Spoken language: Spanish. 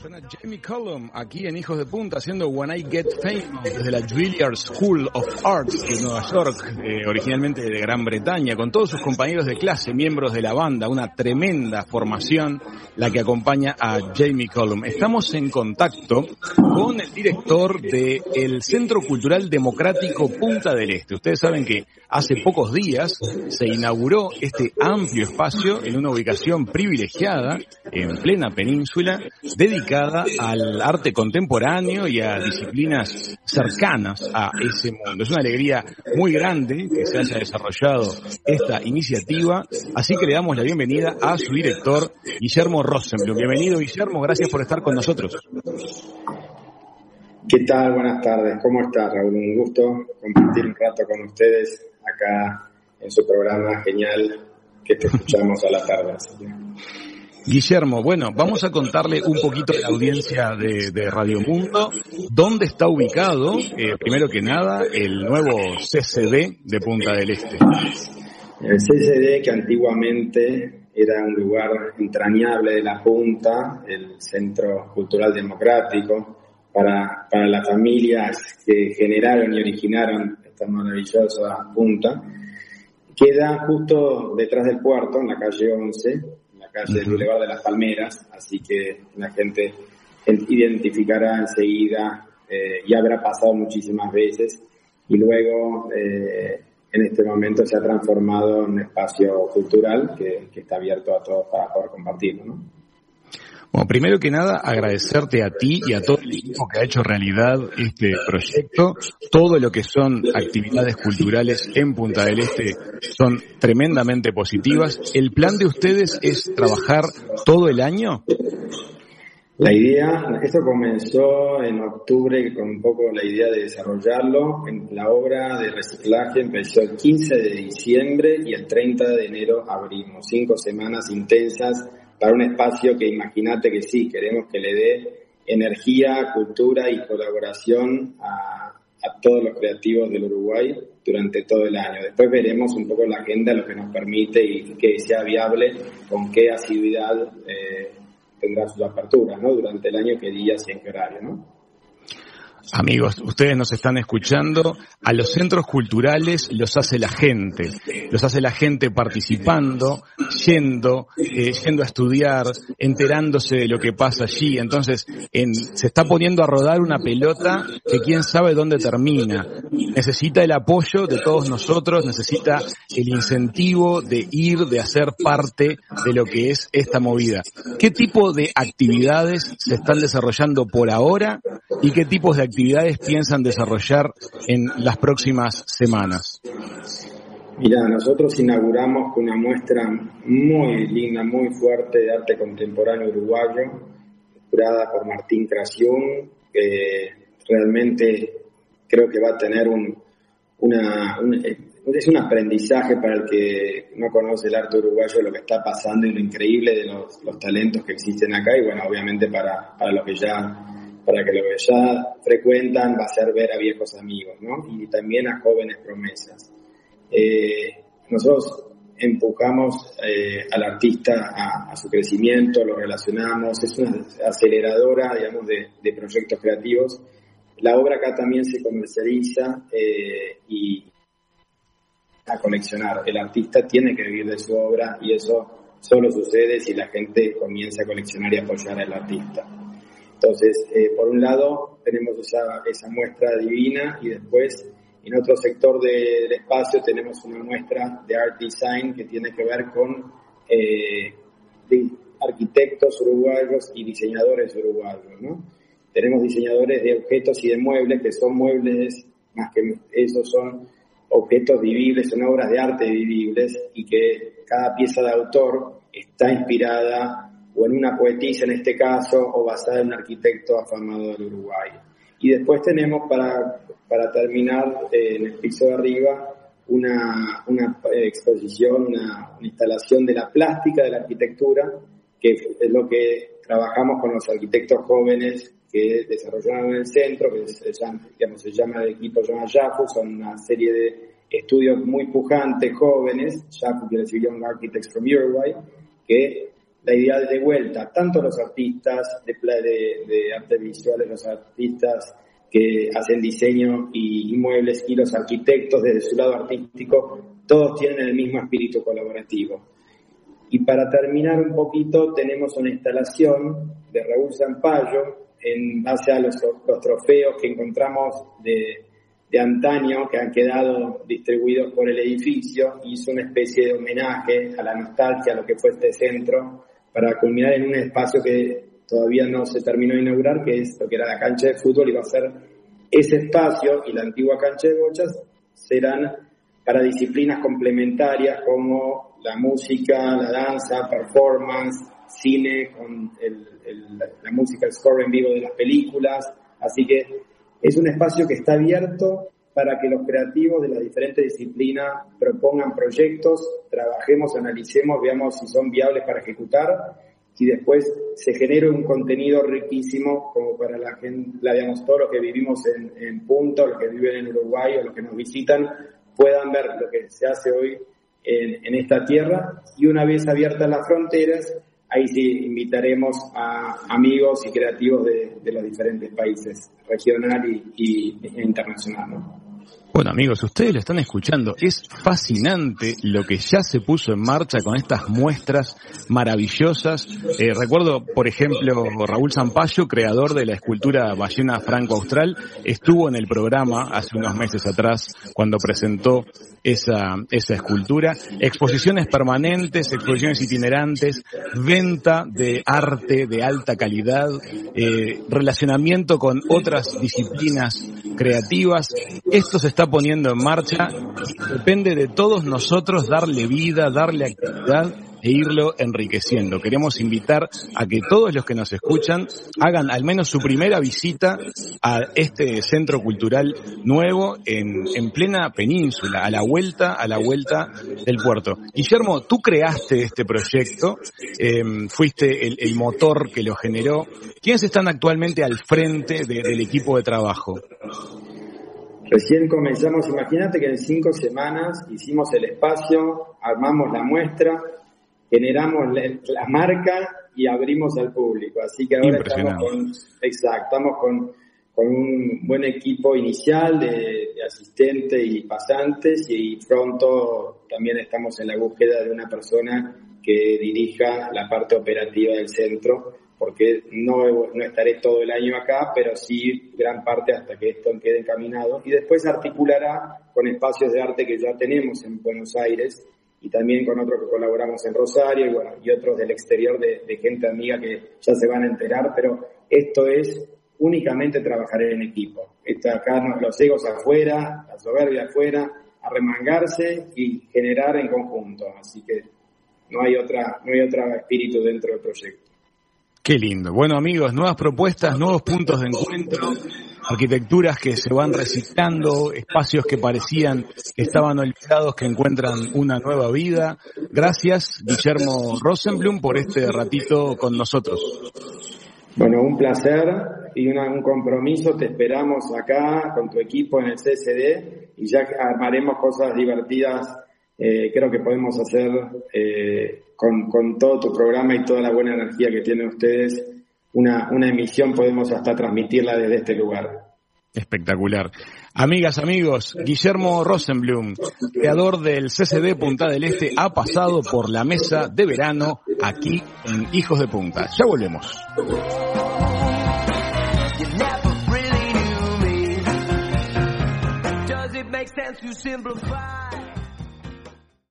Jamie Cullum aquí en Hijos de Punta haciendo When I Get Famous desde la Juilliard School of Arts de Nueva York, eh, originalmente de Gran Bretaña, con todos sus compañeros de clase, miembros de la banda, una tremenda formación la que acompaña a Jamie Cullum. Estamos en contacto con el director del Centro Cultural Democrático Punta del Este. Ustedes saben que hace pocos días se inauguró este amplio espacio en una ubicación privilegiada en plena península, dedicada al arte contemporáneo y a disciplinas cercanas a ese mundo. Es una alegría muy grande que se haya desarrollado esta iniciativa, así que le damos la bienvenida a su director, Guillermo Rosenblum. Bienvenido, Guillermo, gracias por estar con nosotros. ¿Qué tal? Buenas tardes. ¿Cómo estás, Raúl? Un gusto compartir un rato con ustedes acá en su programa genial que te escuchamos a la tarde. Guillermo, bueno, vamos a contarle un poquito a la audiencia de, Radio Mundo dónde está ubicado, eh, primero que nada, el nuevo CCD de Punta del Este. El CCD que antiguamente era un lugar entrañable de la Punta, el Centro Cultural Democrático, para, para las familias que generaron y originaron esta maravillosa Punta, queda justo detrás del puerto, en la calle 11, calle del Boulevard de las Palmeras, así que la gente identificará enseguida eh, y habrá pasado muchísimas veces y luego eh, en este momento se ha transformado en un espacio cultural que, que está abierto a todos para poder compartirlo. ¿no? Bueno, primero que nada, agradecerte a ti y a todo el equipo que ha hecho realidad este proyecto. Todo lo que son actividades culturales en Punta del Este son tremendamente positivas. ¿El plan de ustedes es trabajar todo el año? La idea, esto comenzó en octubre con un poco la idea de desarrollarlo. La obra de reciclaje empezó el 15 de diciembre y el 30 de enero abrimos. Cinco semanas intensas para un espacio que imagínate que sí, queremos que le dé energía, cultura y colaboración a, todos los creativos del Uruguay durante todo el año. Después veremos un poco la agenda, lo que nos permite y que sea viable, con qué asiduidad eh, tendrá su apertura, ¿no? Durante el año, qué días y en qué horario, ¿no? Amigos, ustedes nos están escuchando. A los centros culturales los hace la gente. Los hace la gente participando, yendo, eh, yendo a estudiar, enterándose de lo que pasa allí. Entonces, en, se está poniendo a rodar una pelota que quién sabe dónde termina. Necesita el apoyo de todos nosotros, necesita el incentivo de ir, de hacer parte de lo que es esta movida. ¿Qué tipo de actividades se están desarrollando por ahora y qué tipos de actividades piensan desarrollar en las próximas semanas? Mira, nosotros inauguramos una muestra muy linda, muy fuerte de arte contemporáneo uruguayo, curada por Martín Cración, realmente creo que va a tener un, una, es un aprendizaje para el que no conoce el arte uruguayo lo que está pasando y lo increíble de los, los talentos que existen acá y bueno, obviamente para, para los que ya para que lo que ya frecuentan va a ser ver a viejos amigos, ¿no? Y también a jóvenes promesas. Eh, nosotros empujamos eh, al artista a, su crecimiento, lo relacionamos, es una aceleradora, digamos, de, proyectos creativos. La obra acá también se comercializa eh, y a coleccionar. El artista tiene que vivir de su obra y eso solo sucede si la gente comienza a coleccionar y apoyar al artista. Entonces, eh, por un lado, tenemos esa, muestra divina y después, en otro sector del espacio, tenemos una muestra de art design que tiene que ver con eh, arquitectos uruguayos y diseñadores uruguayos. ¿no? Tenemos diseñadores de objetos y de muebles, que son muebles, más que eso son objetos vivibles, son obras de arte vivibles y que cada pieza de autor está inspirada o en una poetisa en este caso, o basada en un arquitecto afamado del Uruguay. Y después tenemos para, para terminar eh, en el piso de arriba una, una exposición, una, instalación de la plástica de la arquitectura, que es lo que trabajamos con los arquitectos jóvenes que desarrollaron en el centro, que se llama, digamos, se llama el equipo llama YAFU, son una serie de estudios muy pujantes, jóvenes, YAFU quiere decir Young Architects from Uruguay, que la idea de vuelta, tanto los artistas de, de, de artes visuales, los artistas que hacen diseño y, muebles y los arquitectos desde su lado artístico, todos tienen el mismo espíritu colaborativo. Y para terminar un poquito, tenemos una instalación de Raúl Zampayo en base a los, trofeos que encontramos de, de, antaño que han quedado distribuidos por el edificio. Hizo una especie de homenaje a la nostalgia, a lo que fue este centro, para culminar en un espacio que todavía no se terminó de inaugurar, que es lo que era la cancha de fútbol, y va a ser ese espacio y la antigua cancha de bochas serán para disciplinas complementarias como la música, la danza, performance, cine, con la música, el score en vivo de las películas. Así que es un espacio que está abierto para que los creativos de las diferentes disciplinas propongan proyectos, trabajemos, analicemos, veamos si son viables para ejecutar y después se genera un contenido riquísimo como para la gente, la, digamos, todos los que vivimos en, Punta, los que viven en Uruguay o los que nos visitan, puedan ver lo que se hace hoy en esta tierra. Y una vez abiertas las fronteras, ahí sí invitaremos a amigos y creativos de, los diferentes países, regional y, internacional. Bueno amigos, ustedes lo están escuchando, es fascinante lo que ya se puso en marcha con estas muestras maravillosas. Eh, recuerdo, por ejemplo, Raúl Zampayo, creador de la escultura ballena franco-austral, estuvo en el programa hace unos meses atrás cuando presentó esa, esa escultura. Exposiciones permanentes, exposiciones itinerantes, venta de arte de alta calidad, eh, relacionamiento con otras disciplinas creativas. Esto se está poniendo en marcha. Depende de todos nosotros darle vida, darle actividad e irlo enriqueciendo. Queremos invitar a que todos los que nos escuchan hagan al menos su primera visita a este centro cultural nuevo en, en plena península, a la vuelta, a la vuelta del puerto. Guillermo, tú creaste este proyecto, em, fuiste el, motor que lo generó. ¿Quiénes están actualmente al frente del equipo de trabajo? Recién comenzamos, imagínate que en cinco semanas hicimos el espacio, armamos la muestra, generamos la, marca y abrimos al público. Así que ahora estamos con, exacto, estamos con, con un buen equipo inicial de, asistentes y pasantes y pronto también estamos en la búsqueda de una persona que dirija la parte operativa del centro, porque no, no estaré todo el año acá, pero sí gran parte hasta que esto quede encaminado y después articulará con espacios de arte que ya tenemos en Buenos Aires y también con otros que colaboramos en Rosario y, bueno, y otros del exterior de, gente amiga que ya se van a enterar, pero esto es únicamente trabajar en equipo. Está acá los egos afuera, la soberbia afuera, a remangarse y generar en conjunto. Así que no hay otra, no hay otro espíritu dentro del proyecto. Qué lindo. Bueno amigos, nuevas propuestas, nuevos puntos de encuentro, arquitecturas que se van reciclando, espacios que parecían que estaban olvidados que encuentran una nueva vida. Gracias Guillermo Rosenblum por este ratito con nosotros. Bueno, un placer y un compromiso. Te esperamos acá con tu equipo en el CSD y ya armaremos cosas divertidas. Eh, creo que podemos hacer eh, con, con, todo tu programa y toda la buena energía que tienen ustedes, una, una emisión podemos hasta transmitirla desde este lugar. Espectacular. Amigas, amigos, Guillermo Rosenblum, creador del CCD Punta del Este, ha pasado por la mesa de verano aquí en Hijos de Punta. Ya volvemos.